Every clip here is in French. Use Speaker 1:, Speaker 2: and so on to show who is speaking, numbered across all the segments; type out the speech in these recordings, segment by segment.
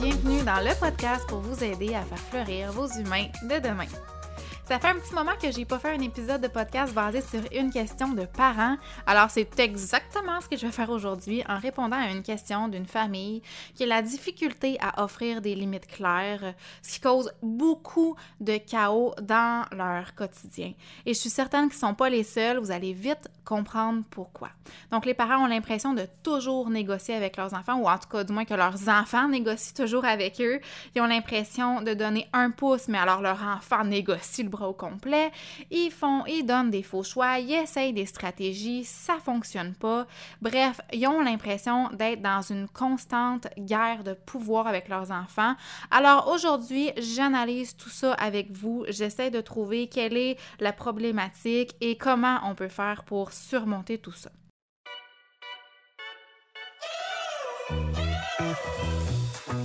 Speaker 1: bienvenue dans le podcast pour vous aider à faire fleurir vos humains de demain. Ça fait un petit moment que j'ai pas fait un épisode de podcast basé sur une question de parents. Alors c'est exactement ce que je vais faire aujourd'hui en répondant à une question d'une famille qui a la difficulté à offrir des limites claires, ce qui cause beaucoup de chaos dans leur quotidien. Et je suis certaine qu'ils sont pas les seuls, vous allez vite comprendre pourquoi. Donc les parents ont l'impression de toujours négocier avec leurs enfants ou en tout cas du moins que leurs enfants négocient toujours avec eux. Ils ont l'impression de donner un pouce mais alors leur enfant négocie le au complet. Ils font, ils donnent des faux choix, ils essayent des stratégies, ça fonctionne pas. Bref, ils ont l'impression d'être dans une constante guerre de pouvoir avec leurs enfants. Alors aujourd'hui, j'analyse tout ça avec vous. J'essaie de trouver quelle est la problématique et comment on peut faire pour surmonter tout ça.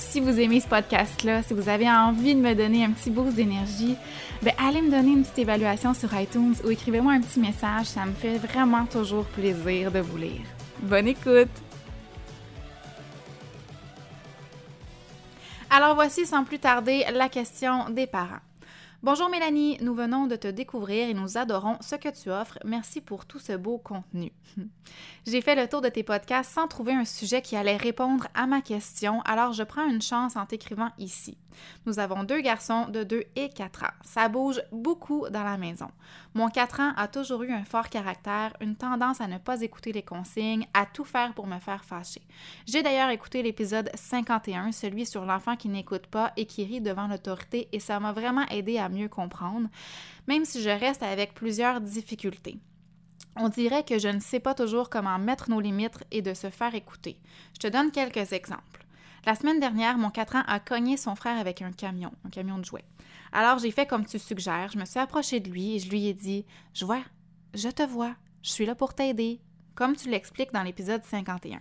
Speaker 1: si vous aimez ce podcast-là, si vous avez envie de me donner un petit boost d'énergie, ben allez me donner une petite évaluation sur iTunes ou écrivez-moi un petit message. Ça me fait vraiment toujours plaisir de vous lire. Bonne écoute! Alors voici sans plus tarder la question des parents. Bonjour Mélanie, nous venons de te découvrir et nous adorons ce que tu offres. Merci pour tout ce beau contenu. J'ai fait le tour de tes podcasts sans trouver un sujet qui allait répondre à ma question, alors je prends une chance en t'écrivant ici. Nous avons deux garçons de 2 et 4 ans. Ça bouge beaucoup dans la maison. Mon 4 ans a toujours eu un fort caractère, une tendance à ne pas écouter les consignes, à tout faire pour me faire fâcher. J'ai d'ailleurs écouté l'épisode 51, celui sur l'enfant qui n'écoute pas et qui rit devant l'autorité, et ça m'a vraiment aidé à mieux comprendre, même si je reste avec plusieurs difficultés. On dirait que je ne sais pas toujours comment mettre nos limites et de se faire écouter. Je te donne quelques exemples. La semaine dernière, mon 4 ans a cogné son frère avec un camion, un camion de jouets. Alors j'ai fait comme tu suggères, je me suis approchée de lui et je lui ai dit Je vois, je te vois, je suis là pour t'aider, comme tu l'expliques dans l'épisode 51.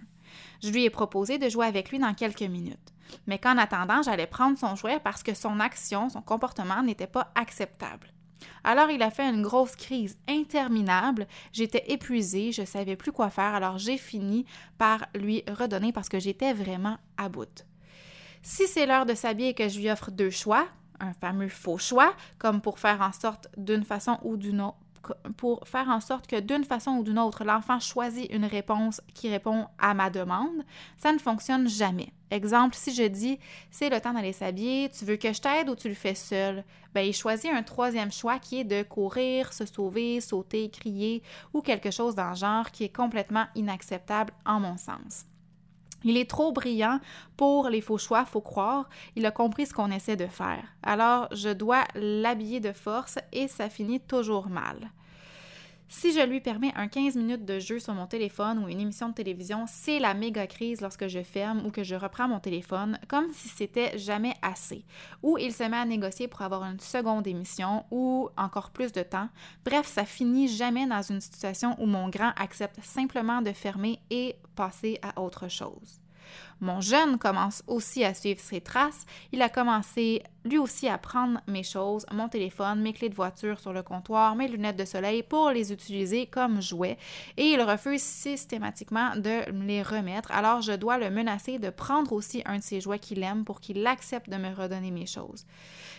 Speaker 1: Je lui ai proposé de jouer avec lui dans quelques minutes, mais qu'en attendant, j'allais prendre son jouet parce que son action, son comportement n'était pas acceptable. Alors il a fait une grosse crise interminable, j'étais épuisée, je ne savais plus quoi faire, alors j'ai fini par lui redonner parce que j'étais vraiment à bout. Si c'est l'heure de s'habiller et que je lui offre deux choix, un fameux faux choix, comme pour faire en sorte d'une façon ou d'une autre pour faire en sorte que d'une façon ou d'une autre, l'enfant choisit une réponse qui répond à ma demande, ça ne fonctionne jamais. Exemple, si je dis c'est le temps d'aller s'habiller, tu veux que je t'aide ou tu le fais seul? Ben, il choisit un troisième choix qui est de courir, se sauver, sauter, crier ou quelque chose dans le genre qui est complètement inacceptable en mon sens. Il est trop brillant pour les faux choix, faut croire. Il a compris ce qu'on essaie de faire. Alors, je dois l'habiller de force et ça finit toujours mal. Si je lui permets un 15 minutes de jeu sur mon téléphone ou une émission de télévision, c'est la méga crise lorsque je ferme ou que je reprends mon téléphone, comme si c'était jamais assez. Ou il se met à négocier pour avoir une seconde émission ou encore plus de temps. Bref, ça finit jamais dans une situation où mon grand accepte simplement de fermer et passer à autre chose. Mon jeune commence aussi à suivre ses traces. Il a commencé lui aussi à prendre mes choses, mon téléphone, mes clés de voiture sur le comptoir, mes lunettes de soleil pour les utiliser comme jouets et il refuse systématiquement de me les remettre. Alors je dois le menacer de prendre aussi un de ses jouets qu'il aime pour qu'il accepte de me redonner mes choses.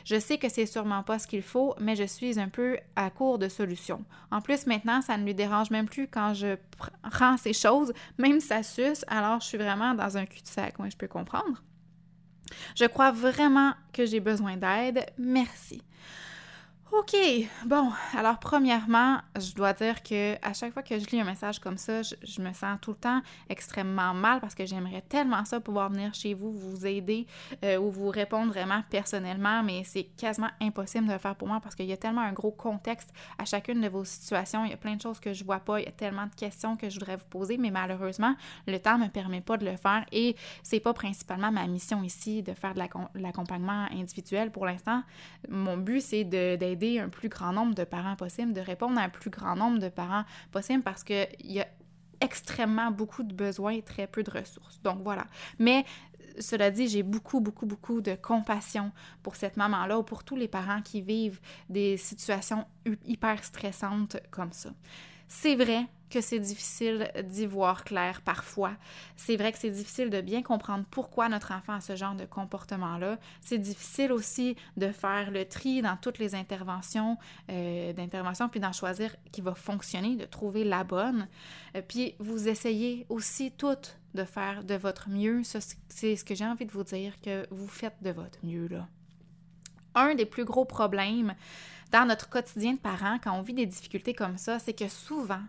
Speaker 1: Je sais que c'est sûrement pas ce qu'il faut, mais je suis un peu à court de solutions. En plus, maintenant, ça ne lui dérange même plus quand je prends ces choses, même ça suce, alors je suis vraiment dans un cul-de-sac, moi je peux comprendre. Je crois vraiment que j'ai besoin d'aide. Merci. OK, bon, alors premièrement, je dois dire que à chaque fois que je lis un message comme ça, je, me sens tout le temps extrêmement mal parce que j'aimerais tellement ça pouvoir venir chez vous, vous aider euh, ou vous répondre vraiment personnellement, mais c'est quasiment impossible de le faire pour moi parce qu'il y a tellement un gros contexte à chacune de vos situations, il y a plein de choses que je vois pas, il y a tellement de questions que je voudrais vous poser, mais malheureusement, le temps me permet pas de le faire et c'est pas principalement ma mission ici de faire de l'accompagnement individuel pour l'instant. Mon but c'est d'aider un plus grand nombre de parents possible, de répondre à un plus grand nombre de parents possible parce qu'il y a extrêmement beaucoup de besoins et très peu de ressources. Donc voilà. Mais cela dit, j'ai beaucoup, beaucoup, beaucoup de compassion pour cette maman-là ou pour tous les parents qui vivent des situations hyper stressantes comme ça. C'est vrai que c'est difficile d'y voir clair parfois. C'est vrai que c'est difficile de bien comprendre pourquoi notre enfant a ce genre de comportement-là. C'est difficile aussi de faire le tri dans toutes les interventions euh, d'intervention, puis d'en choisir qui va fonctionner, de trouver la bonne. Euh, puis vous essayez aussi toutes de faire de votre mieux. c'est ce que j'ai envie de vous dire, que vous faites de votre mieux là. Un des plus gros problèmes dans notre quotidien de parents, quand on vit des difficultés comme ça, c'est que souvent,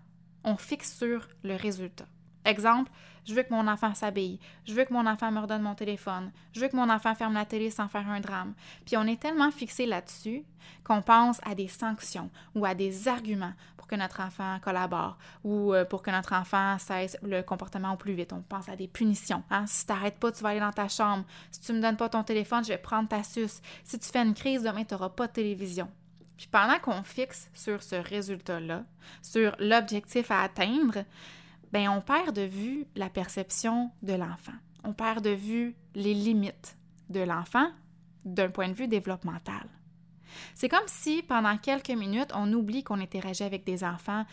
Speaker 1: on fixe sur le résultat. Exemple, je veux que mon enfant s'habille, je veux que mon enfant me redonne mon téléphone, je veux que mon enfant ferme la télé sans faire un drame. Puis on est tellement fixé là-dessus qu'on pense à des sanctions ou à des arguments pour que notre enfant collabore ou euh, pour que notre enfant cesse le comportement au plus vite. On pense à des punitions. Hein? Si tu n'arrêtes pas, tu vas aller dans ta chambre. Si tu ne me donnes pas ton téléphone, je vais prendre ta suce. Si tu fais une crise, demain, tu n'auras pas de télévision. Puis pendant qu'on fixe sur ce résultat-là, sur l'objectif à atteindre, ben on perd de vue la perception de l'enfant. On perd de vue les limites de l'enfant d'un point de vue développemental. C'est comme si pendant quelques minutes, on oublie qu'on interagit avec des enfants,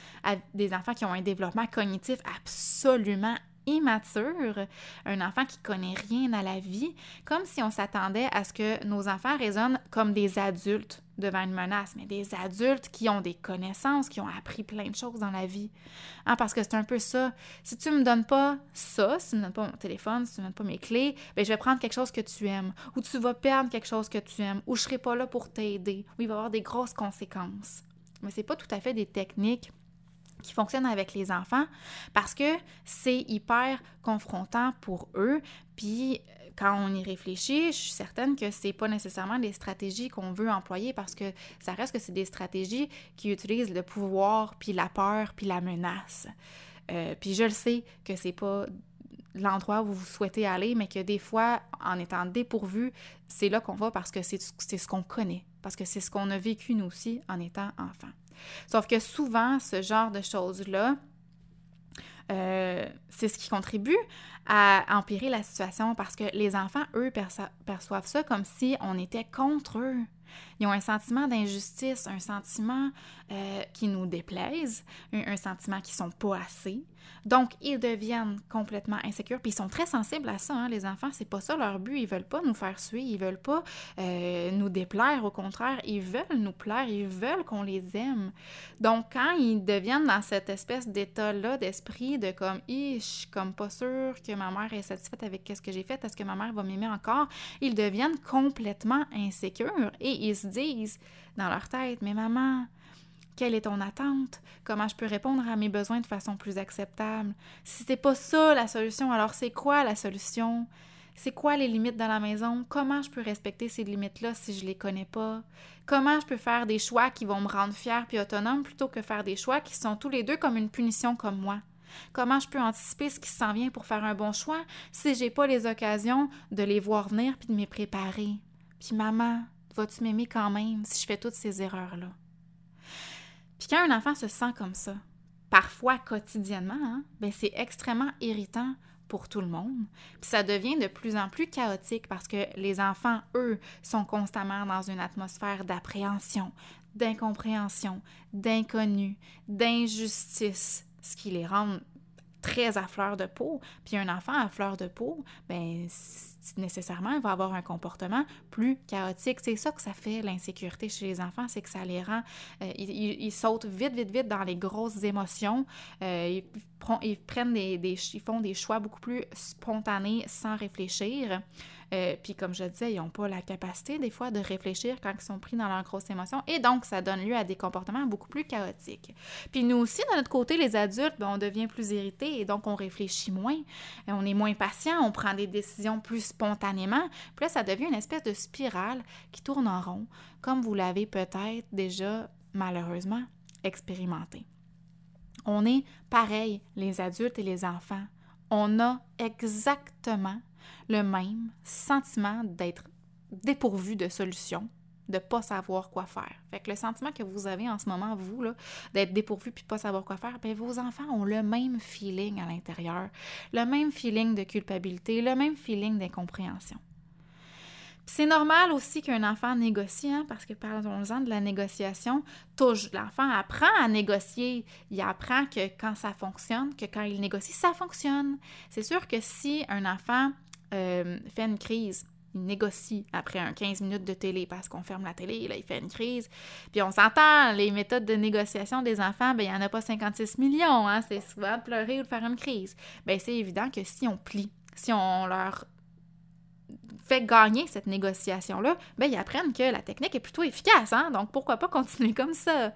Speaker 1: des enfants qui ont un développement cognitif absolument immature, un enfant qui connaît rien à la vie, comme si on s'attendait à ce que nos enfants raisonnent comme des adultes devant une menace, mais des adultes qui ont des connaissances, qui ont appris plein de choses dans la vie. Hein, parce que c'est un peu ça. Si tu me donnes pas ça, si tu me donnes pas mon téléphone, si tu me donnes pas mes clés, ben je vais prendre quelque chose que tu aimes, ou tu vas perdre quelque chose que tu aimes, ou je serai pas là pour t'aider, ou il va y avoir des grosses conséquences. Mais c'est pas tout à fait des techniques qui fonctionnent avec les enfants parce que c'est hyper confrontant pour eux. Puis quand on y réfléchit, je suis certaine que c'est pas nécessairement des stratégies qu'on veut employer parce que ça reste que c'est des stratégies qui utilisent le pouvoir, puis la peur, puis la menace. Euh, puis je le sais que c'est pas l'endroit où vous souhaitez aller, mais que des fois, en étant dépourvu, c'est là qu'on va parce que c'est ce qu'on connaît, parce que c'est ce qu'on a vécu nous aussi en étant enfant. Sauf que souvent, ce genre de choses-là, euh, c'est ce qui contribue à empirer la situation parce que les enfants, eux, perçoivent ça comme si on était contre eux. Ils ont un sentiment d'injustice, un sentiment euh, qui nous déplaise, un, sentiment qu'ils sont pas assez. Donc, ils deviennent complètement insécures. Puis ils sont très sensibles à ça, hein, les enfants. C'est pas ça leur but. Ils veulent pas nous faire suer, ils veulent pas euh, nous déplaire. Au contraire, ils veulent nous plaire, ils veulent qu'on les aime. Donc, quand ils deviennent dans cette espèce d'état-là d'esprit de comme, suis comme pas sûr que ma mère est satisfaite avec ce que j'ai fait, est-ce que ma mère va m'aimer encore, ils deviennent complètement insécures et ils se disent dans leur tête, mais maman, quelle est ton attente? Comment je peux répondre à mes besoins de façon plus acceptable? Si c'est pas ça la solution, alors c'est quoi la solution? C'est quoi les limites dans la maison? Comment je peux respecter ces limites-là si je les connais pas? Comment je peux faire des choix qui vont me rendre fière puis autonome plutôt que faire des choix qui sont tous les deux comme une punition comme moi? Comment je peux anticiper ce qui s'en vient pour faire un bon choix si j'ai pas les occasions de les voir venir puis de m'y préparer? Puis maman, vas-tu m'aimer quand même si je fais toutes ces erreurs-là? Puis quand un enfant se sent comme ça, parfois quotidiennement, hein, ben c'est extrêmement irritant pour tout le monde. Puis ça devient de plus en plus chaotique parce que les enfants, eux, sont constamment dans une atmosphère d'appréhension, d'incompréhension, d'inconnu, d'injustice, ce qui les rend très à fleur de peau, puis un enfant à fleur de peau, ben nécessairement, il va avoir un comportement plus chaotique. C'est ça que ça fait l'insécurité chez les enfants, c'est que ça les rend, euh, ils, sautent vite, vite, vite dans les grosses émotions, euh, ils, prennent des, ils font des choix beaucoup plus spontanés sans réfléchir. Euh, puis comme je disais, ils n'ont pas la capacité des fois de réfléchir quand ils sont pris dans leurs grosses émotions et donc ça donne lieu à des comportements beaucoup plus chaotiques. Puis nous aussi, de notre côté, les adultes, ben, on devient plus irrités et donc on réfléchit moins, on est moins patient, on prend des décisions plus spontanément. Puis là, ça devient une espèce de spirale qui tourne en rond, comme vous l'avez peut-être déjà malheureusement expérimenté. On est pareil, les adultes et les enfants. On a exactement le même sentiment d'être dépourvu de solution, de pas savoir quoi faire. Fait que le sentiment que vous avez en ce moment, vous, d'être dépourvu puis de pas savoir quoi faire, bien, vos enfants ont le même feeling à l'intérieur, le même feeling de culpabilité, le même feeling d'incompréhension. C'est normal aussi qu'un enfant négocie, hein, parce que parlons-en de la négociation, l'enfant apprend à négocier, il apprend que quand ça fonctionne, que quand il négocie, ça fonctionne. C'est sûr que si un enfant euh, fait une crise, négocie après un 15 minutes de télé parce qu'on ferme la télé, là, il fait une crise. Puis on s'entend, les méthodes de négociation des enfants, ben il n'y en a pas 56 millions, hein, c'est souvent de pleurer ou de faire une crise. Bien, c'est évident que si on plie, si on leur fait gagner cette négociation-là, ben ils apprennent que la technique est plutôt efficace, hein? donc pourquoi pas continuer comme ça?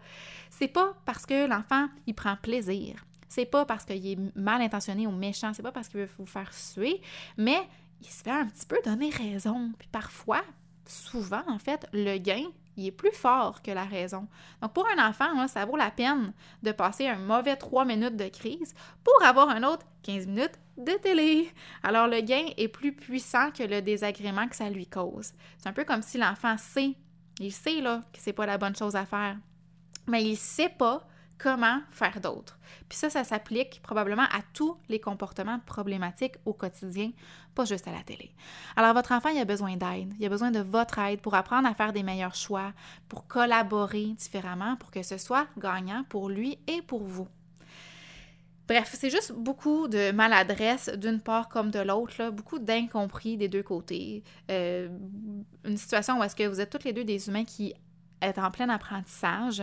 Speaker 1: C'est pas parce que l'enfant, il prend plaisir, c'est pas parce qu'il est mal intentionné ou méchant, c'est pas parce qu'il veut vous faire suer, mais il se fait un petit peu donner raison. Puis parfois, souvent, en fait, le gain, il est plus fort que la raison. Donc, pour un enfant, ça vaut la peine de passer un mauvais 3 minutes de crise pour avoir un autre 15 minutes de télé. Alors, le gain est plus puissant que le désagrément que ça lui cause. C'est un peu comme si l'enfant sait, il sait là que c'est pas la bonne chose à faire, mais il sait pas comment faire d'autres. Puis ça, ça s'applique probablement à tous les comportements problématiques au quotidien, pas juste à la télé. Alors votre enfant, il a besoin d'aide, il a besoin de votre aide pour apprendre à faire des meilleurs choix, pour collaborer différemment, pour que ce soit gagnant pour lui et pour vous. Bref, c'est juste beaucoup de maladresse d'une part comme de l'autre, beaucoup d'incompris des deux côtés. Euh, une situation où est-ce que vous êtes toutes les deux des humains qui êtes en plein apprentissage,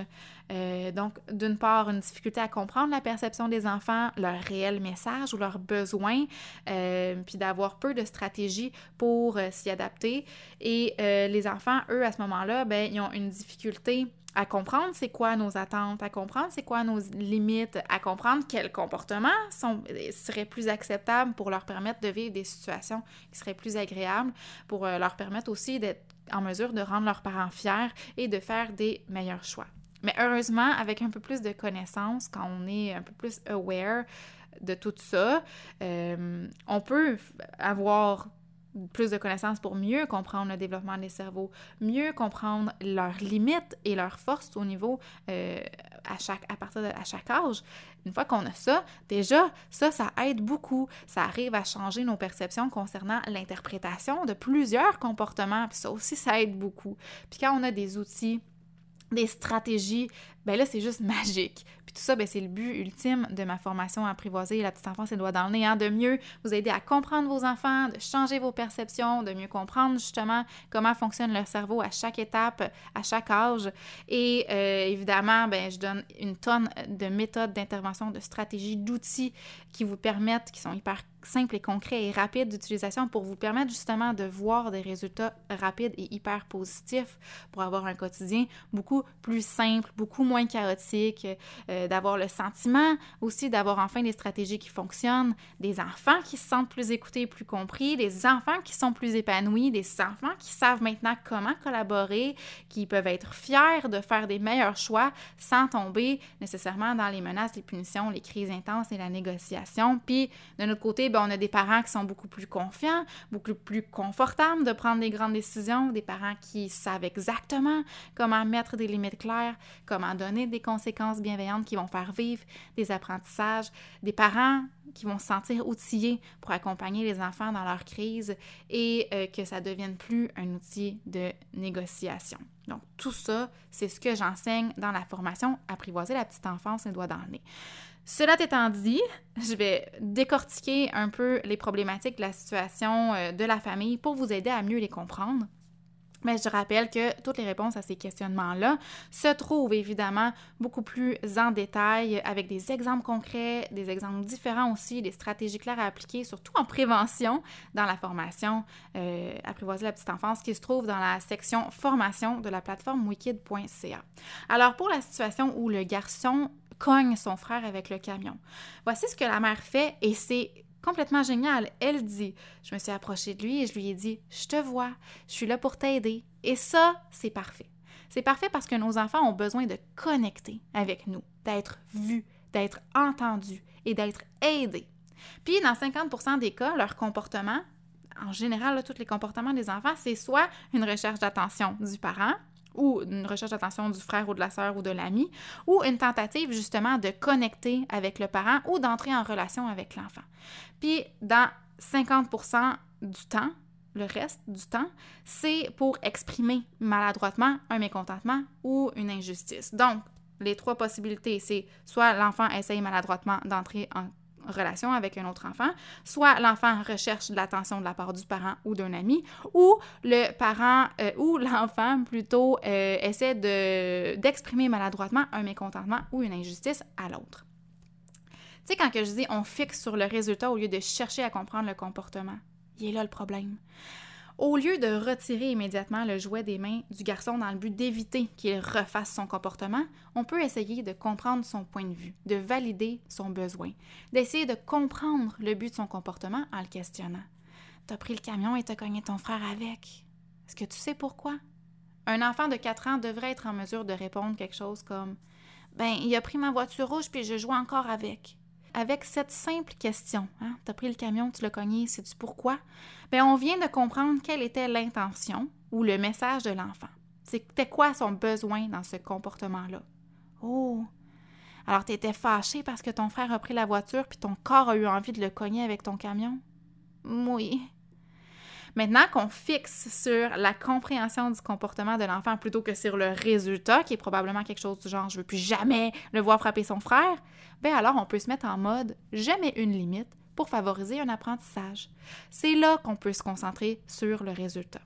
Speaker 1: euh, donc, d'une part, une difficulté à comprendre la perception des enfants, leur réel message ou leurs besoins, euh, puis d'avoir peu de stratégies pour euh, s'y adapter. Et les enfants, eux, à ce moment-là, ben, ils ont une difficulté à comprendre c'est quoi nos attentes, à comprendre c'est quoi nos limites, à comprendre quels comportements sont, seraient plus acceptables pour leur permettre de vivre des situations qui seraient plus agréables, pour leur permettre aussi d'être en mesure de rendre leurs parents fiers et de faire des meilleurs choix. Mais heureusement, avec un peu plus de connaissances, quand on est un peu plus aware de tout ça, euh, on peut avoir plus de connaissances pour mieux comprendre le développement des cerveaux, mieux comprendre leurs limites et leurs forces au niveau euh, à chaque partir de chaque âge. Une fois qu'on a ça, déjà ça ça aide beaucoup, ça arrive à changer nos perceptions concernant l'interprétation de plusieurs comportements, puis ça aussi ça aide beaucoup. Puis quand on a des outils des stratégies, ben là, c'est juste magique. Puis tout ça, ben, c'est le but ultime de ma formation apprivoiser la petite enfance et doigts dans le nez, hein, de mieux vous aider à comprendre vos enfants, de changer vos perceptions, de mieux comprendre justement comment fonctionne leur cerveau à chaque étape, à chaque âge. Et euh, évidemment, ben, je donne une tonne de méthodes d'intervention, de stratégies, d'outils qui vous permettent, qui sont hyper simples et concrets et rapides d'utilisation pour vous permettre justement de voir des résultats rapides et hyper positifs pour avoir un quotidien beaucoup plus simple, beaucoup moins chaotique, euh, d'avoir le sentiment aussi d'avoir enfin des stratégies qui fonctionnent, des enfants qui se sentent plus écoutés, plus compris, des enfants qui sont plus épanouis, des enfants qui savent maintenant comment collaborer, qui peuvent être fiers de faire des meilleurs choix sans tomber nécessairement dans les menaces, les punitions, les crises intenses et la négociation. Puis de notre côté, ben, on a des parents qui sont beaucoup plus confiants, beaucoup plus confortables de prendre des grandes décisions, des parents qui savent exactement comment mettre des limites claires, comment donner des conséquences bienveillantes qui vont faire vivre des apprentissages, des parents qui vont se sentir outillés pour accompagner les enfants dans leur crise et euh, que ça devienne plus un outil de négociation. Donc, tout ça, c'est ce que j'enseigne dans la formation Apprivoiser la petite enfance et doigts dans le nez. Cela étant dit, je vais décortiquer un peu les problématiques de la situation euh, de la famille pour vous aider à mieux les comprendre. Mais je rappelle que toutes les réponses à ces questionnements-là se trouvent évidemment beaucoup plus en détail avec des exemples concrets, des exemples différents aussi, des stratégies claires à appliquer, surtout en prévention dans la formation euh, Apprivoiser la petite enfance qui se trouve dans la section formation de la plateforme wikid.ca. Alors pour la situation où le garçon cogne son frère avec le camion, voici ce que la mère fait et c'est complètement génial. Elle dit, je me suis approchée de lui et je lui ai dit, je te vois, je suis là pour t'aider. Et ça, c'est parfait. C'est parfait parce que nos enfants ont besoin de connecter avec nous, d'être vus, d'être entendus et d'être aidés. Puis, dans 50 des cas, leur comportement, en général, tous les comportements des enfants, c'est soit une recherche d'attention du parent, ou une recherche d'attention du frère ou de la sœur ou de l'ami, ou une tentative justement de connecter avec le parent ou d'entrer en relation avec l'enfant. Puis dans 50% du temps, le reste du temps, c'est pour exprimer maladroitement un mécontentement ou une injustice. Donc, les trois possibilités, c'est soit l'enfant essaye maladroitement d'entrer en relation avec un autre enfant, soit l'enfant recherche de l'attention de la part du parent ou d'un ami, ou le parent euh, ou l'enfant plutôt euh, essaie d'exprimer maladroitement un mécontentement ou une injustice à l'autre. Tu sais, quand je dis on fixe sur le résultat au lieu de chercher à comprendre le comportement, il est là le problème. Au lieu de retirer immédiatement le jouet des mains du garçon dans le but d'éviter qu'il refasse son comportement, on peut essayer de comprendre son point de vue, de valider son besoin, d'essayer de comprendre le but de son comportement en le questionnant. T'as pris le camion et t'as cogné ton frère avec. Est-ce que tu sais pourquoi? Un enfant de 4 ans devrait être en mesure de répondre quelque chose comme Ben, il a pris ma voiture rouge puis je joue encore avec avec cette simple question, hein, tu pris le camion, tu l'as cogné, sais-tu pourquoi? Bien, on vient de comprendre quelle était l'intention ou le message de l'enfant. C'était quoi son besoin dans ce comportement-là? Oh! Alors, tu étais fâché parce que ton frère a pris la voiture puis ton corps a eu envie de le cogner avec ton camion? Oui. Maintenant qu'on fixe sur la compréhension du comportement de l'enfant plutôt que sur le résultat, qui est probablement quelque chose du genre je veux plus jamais le voir frapper son frère, ben alors on peut se mettre en mode jamais une limite pour favoriser un apprentissage. C'est là qu'on peut se concentrer sur le résultat.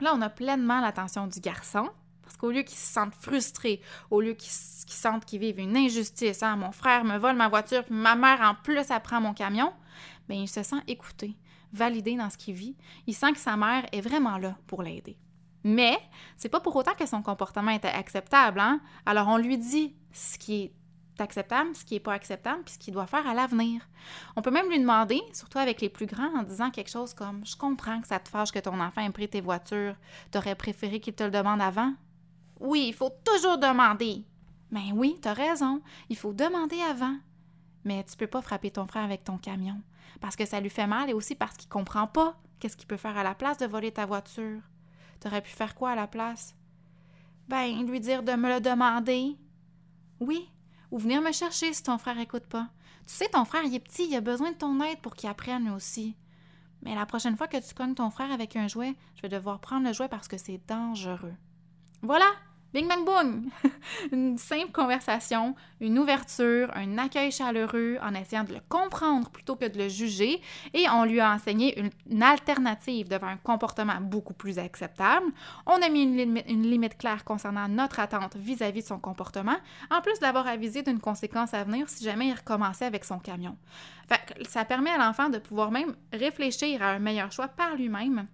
Speaker 1: Là, on a pleinement l'attention du garçon, parce qu'au lieu qu'il se sente frustré, au lieu qu'il sente qu'il vive une injustice, hein, mon frère me vole ma voiture, puis ma mère en plus apprend mon camion, bien, il se sent écouté validé dans ce qu'il vit, il sent que sa mère est vraiment là pour l'aider. Mais c'est pas pour autant que son comportement est acceptable, hein? Alors on lui dit ce qui est acceptable, ce qui n'est pas acceptable, puis ce qu'il doit faire à l'avenir. On peut même lui demander, surtout avec les plus grands, en disant quelque chose comme Je comprends que ça te fâche que ton enfant ait pris tes voitures. T'aurais préféré qu'il te le demande avant? Oui, il faut toujours demander. Mais oui, t'as raison. Il faut demander avant. Mais tu peux pas frapper ton frère avec ton camion parce que ça lui fait mal et aussi parce qu'il comprend pas qu'est-ce qu'il peut faire à la place de voler ta voiture. T'aurais pu faire quoi à la place? Ben, lui dire de me le demander. Oui, ou venir me chercher si ton frère écoute pas. Tu sais, ton frère, il est petit, il a besoin de ton aide pour qu'il apprenne aussi. Mais la prochaine fois que tu cognes ton frère avec un jouet, je vais devoir prendre le jouet parce que c'est dangereux. Voilà, Bing bang boom! une simple conversation, une ouverture, un accueil chaleureux en essayant de le comprendre plutôt que de le juger et on lui a enseigné une, alternative devant un comportement beaucoup plus acceptable. On a mis une, limite, claire concernant notre attente vis-à-vis de son comportement, en plus d'avoir avisé d'une conséquence à venir si jamais il recommençait avec son camion. ça permet à l'enfant de pouvoir même réfléchir à un meilleur choix par lui-même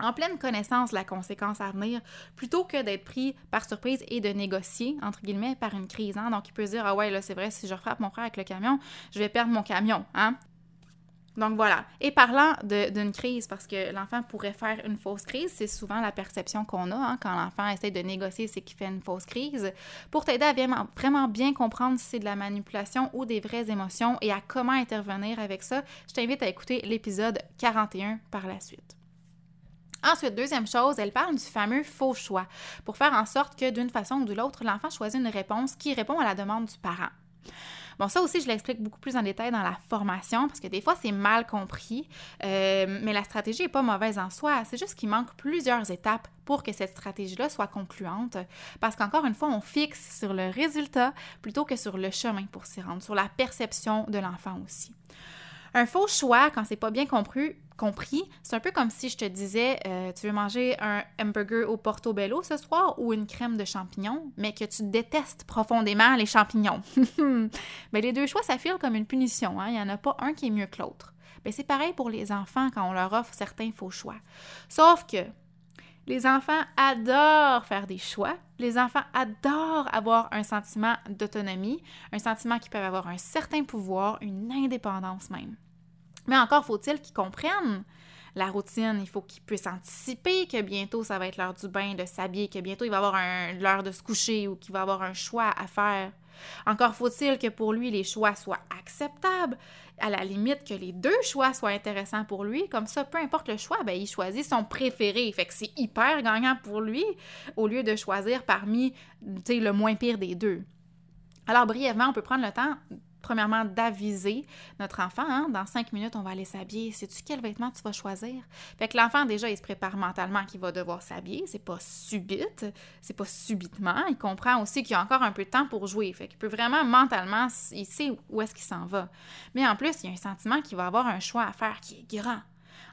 Speaker 1: en pleine connaissance de la conséquence à venir, plutôt que d'être pris par surprise et de négocier, entre guillemets, par une crise. Hein? Donc, il peut se dire, ah ouais, là, c'est vrai, si je frappe mon frère avec le camion, je vais perdre mon camion. Hein? Donc voilà. Et parlant d'une crise, parce que l'enfant pourrait faire une fausse crise, c'est souvent la perception qu'on a hein, quand l'enfant essaie de négocier, c'est qu'il fait une fausse crise. Pour t'aider à vraiment bien comprendre si c'est de la manipulation ou des vraies émotions et à comment intervenir avec ça, je t'invite à écouter l'épisode 41 par la suite. Ensuite, deuxième chose, elle parle du fameux faux choix pour faire en sorte que d'une façon ou de l'autre, l'enfant choisit une réponse qui répond à la demande du parent. Bon, ça aussi, je l'explique beaucoup plus en détail dans la formation parce que des fois, c'est mal compris, euh, mais la stratégie n'est pas mauvaise en soi. C'est juste qu'il manque plusieurs étapes pour que cette stratégie-là soit concluante parce qu'encore une fois, on fixe sur le résultat plutôt que sur le chemin pour s'y rendre, sur la perception de l'enfant aussi. Un faux choix, quand c'est pas bien compris, compris, c'est un peu comme si je te disais euh, tu veux manger un hamburger au portobello ce soir ou une crème de champignons, mais que tu détestes profondément les champignons. mais les deux choix, ça file comme une punition. Hein? Il n'y en a pas un qui est mieux que l'autre. Ben, c'est pareil pour les enfants quand on leur offre certains faux choix. Sauf que les enfants adorent faire des choix. Les enfants adorent avoir un sentiment d'autonomie, un sentiment qu'ils peuvent avoir un certain pouvoir, une indépendance même. Mais encore faut-il qu'ils comprennent la routine. Il faut qu'ils puissent anticiper que bientôt ça va être l'heure du bain, de s'habiller, que bientôt il va avoir l'heure de se coucher ou qu'il va avoir un choix à faire. Encore faut-il que pour lui les choix soient acceptables, à la limite que les deux choix soient intéressants pour lui. Comme ça, peu importe le choix, ben, il choisit son préféré. Fait que c'est hyper gagnant pour lui au lieu de choisir parmi le moins pire des deux. Alors brièvement, on peut prendre le temps premièrement, d'aviser notre enfant. Hein, dans cinq minutes, on va aller s'habiller. Sais-tu quel vêtement tu vas choisir? Fait que l'enfant, déjà, il se prépare mentalement qu'il va devoir s'habiller. C'est pas subite, c'est pas subitement. Il comprend aussi qu'il y a encore un peu de temps pour jouer. Fait qu'il peut vraiment mentalement, il sait où est-ce qu'il s'en va. Mais en plus, il y a un sentiment qu'il va avoir un choix à faire qui est grand.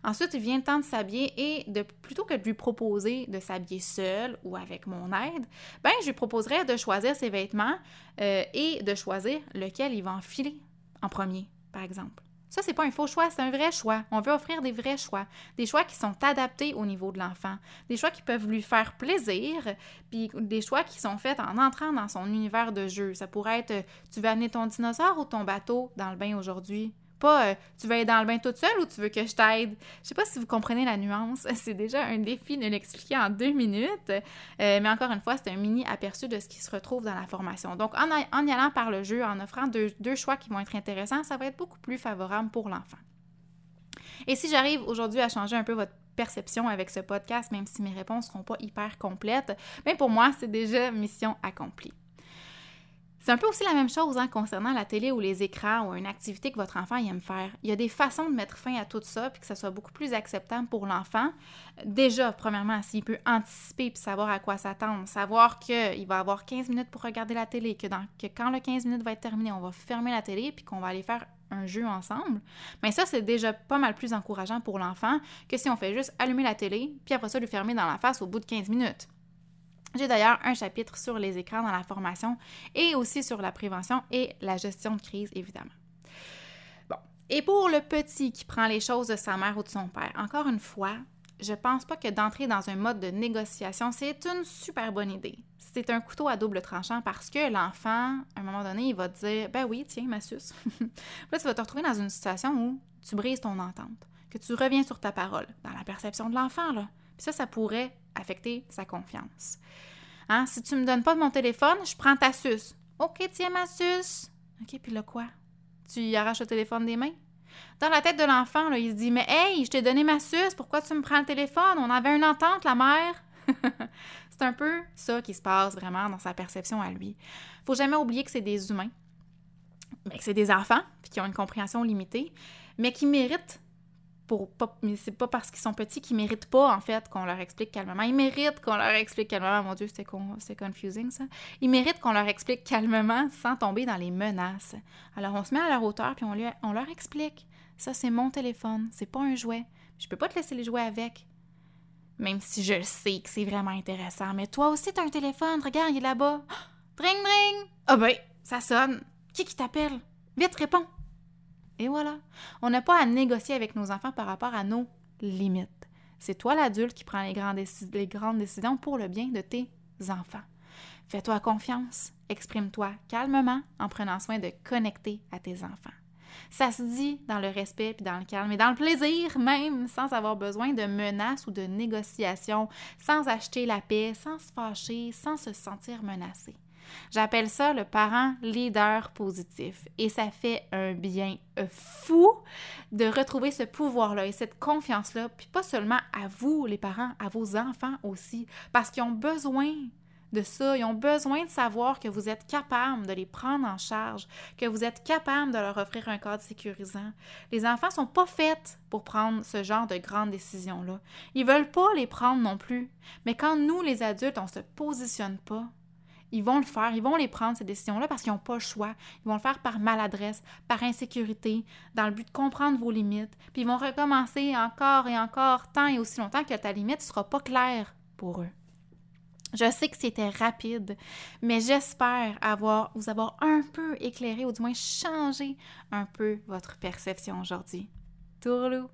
Speaker 1: Ensuite, il vient le temps de s'habiller et plutôt que de lui proposer de s'habiller seul ou avec mon aide, ben je lui proposerais de choisir ses vêtements euh, et de choisir lequel il va enfiler en premier, par exemple. Ça, c'est pas un faux choix, c'est un vrai choix. On veut offrir des vrais choix, des choix qui sont adaptés au niveau de l'enfant, des choix qui peuvent lui faire plaisir, puis des choix qui sont faits en entrant dans son univers de jeu. Ça pourrait être tu veux amener ton dinosaure ou ton bateau dans le bain aujourd'hui? Euh, tu veux être dans le bain toute seule ou tu veux que je t'aide? Je sais pas si vous comprenez la nuance. C'est déjà un défi de l'expliquer en deux minutes. Euh, mais encore une fois, c'est un mini aperçu de ce qui se retrouve dans la formation. Donc, en, y allant par le jeu, en offrant deux, deux choix qui vont être intéressants, ça va être beaucoup plus favorable pour l'enfant. Et si j'arrive aujourd'hui à changer un peu votre perception avec ce podcast, même si mes réponses ne seront pas hyper complètes, mais ben, pour moi, c'est déjà mission accomplie. C'est un peu aussi la même chose hein, concernant la télé ou les écrans ou une activité que votre enfant aime faire. Il y a des façons de mettre fin à tout ça puis que ça soit beaucoup plus acceptable pour l'enfant. Déjà, premièrement, s'il peut anticiper puis savoir à quoi s'attendre, savoir qu'il va avoir 15 minutes pour regarder la télé, que, quand le 15 minutes va être terminé, on va fermer la télé puis qu'on va aller faire un jeu ensemble, mais ça, c'est déjà pas mal plus encourageant pour l'enfant que si on fait juste allumer la télé puis après ça, lui fermer dans la face au bout de 15 minutes. J'ai d'ailleurs un chapitre sur les écrans dans la formation et aussi sur la prévention et la gestion de crise, évidemment. Bon. Et pour le petit qui prend les choses de sa mère ou de son père, encore une fois, je pense pas que d'entrer dans un mode de négociation, c'est une super bonne idée. C'est un couteau à double tranchant parce que l'enfant, à un moment donné, il va te dire Ben oui, tiens, ma suce. là, tu vas te retrouver dans une situation où tu brises ton entente, que tu reviens sur ta parole, dans la perception de l'enfant, là. Puis ça, ça pourrait affecter sa confiance. Hein? Si tu me donnes pas mon téléphone, je prends ta suce. OK, tiens ma suce. OK, puis là quoi? Tu arraches le téléphone des mains? Dans la tête de l'enfant, il se dit Mais hey, je t'ai donné ma suce, pourquoi tu me prends le téléphone? On avait une entente, la mère. c'est un peu ça qui se passe vraiment dans sa perception à lui. Faut jamais oublier que c'est des humains, mais que c'est des enfants, puis qui ont une compréhension limitée, mais qui méritent pour pas, c'est pas parce qu'ils sont petits qu'ils méritent pas, en fait, qu'on leur explique calmement. Ils méritent qu'on leur explique calmement. Mon Dieu, c'est, c'est confusing, ça. Ils méritent qu'on leur explique calmement sans tomber dans les menaces. Alors, on se met à leur hauteur, puis on, lui, on leur explique. Ça, c'est mon téléphone, c'est pas un jouet. Je peux pas te laisser les jouer avec. Même si je sais que c'est vraiment intéressant. Mais toi aussi, t'as un téléphone. Regarde, il est là-bas. Dring, dring! Ah ben, ça sonne. Qui qui t'appelle? Vite, réponds. Et voilà. On n'a pas à négocier avec nos enfants par rapport à nos limites. C'est toi l'adulte qui prend les, grandes décisions pour le bien de tes enfants. Fais-toi confiance, exprime-toi calmement en prenant soin de connecter à tes enfants. Ça se dit dans le respect puis dans le calme et dans le plaisir même, sans avoir besoin de menaces ou de négociations, sans acheter la paix, sans se fâcher, sans se sentir menacé. J'appelle ça le parent leader positif et ça fait un bien fou de retrouver ce pouvoir-là et cette confiance-là, puis pas seulement à vous, les parents, à vos enfants aussi, parce qu'ils ont besoin de ça. Ils ont besoin de savoir que vous êtes capable de les prendre en charge, que vous êtes capable de leur offrir un cadre sécurisant. Les enfants sont pas faits pour prendre ce genre de grandes décisions-là. Ils veulent pas les prendre non plus. Mais quand nous, les adultes, on se positionne pas, ils vont le faire, ils vont les prendre, ces décisions-là, parce qu'ils n'ont pas le choix. Ils vont le faire par maladresse, par insécurité, dans le but de comprendre vos limites. Puis ils vont recommencer encore et encore, tant et aussi longtemps que ta limite ne sera pas claire pour eux. Je sais que c'était rapide, mais j'espère avoir, vous avoir un peu éclairé ou du moins changé un peu votre perception aujourd'hui. Tourlou!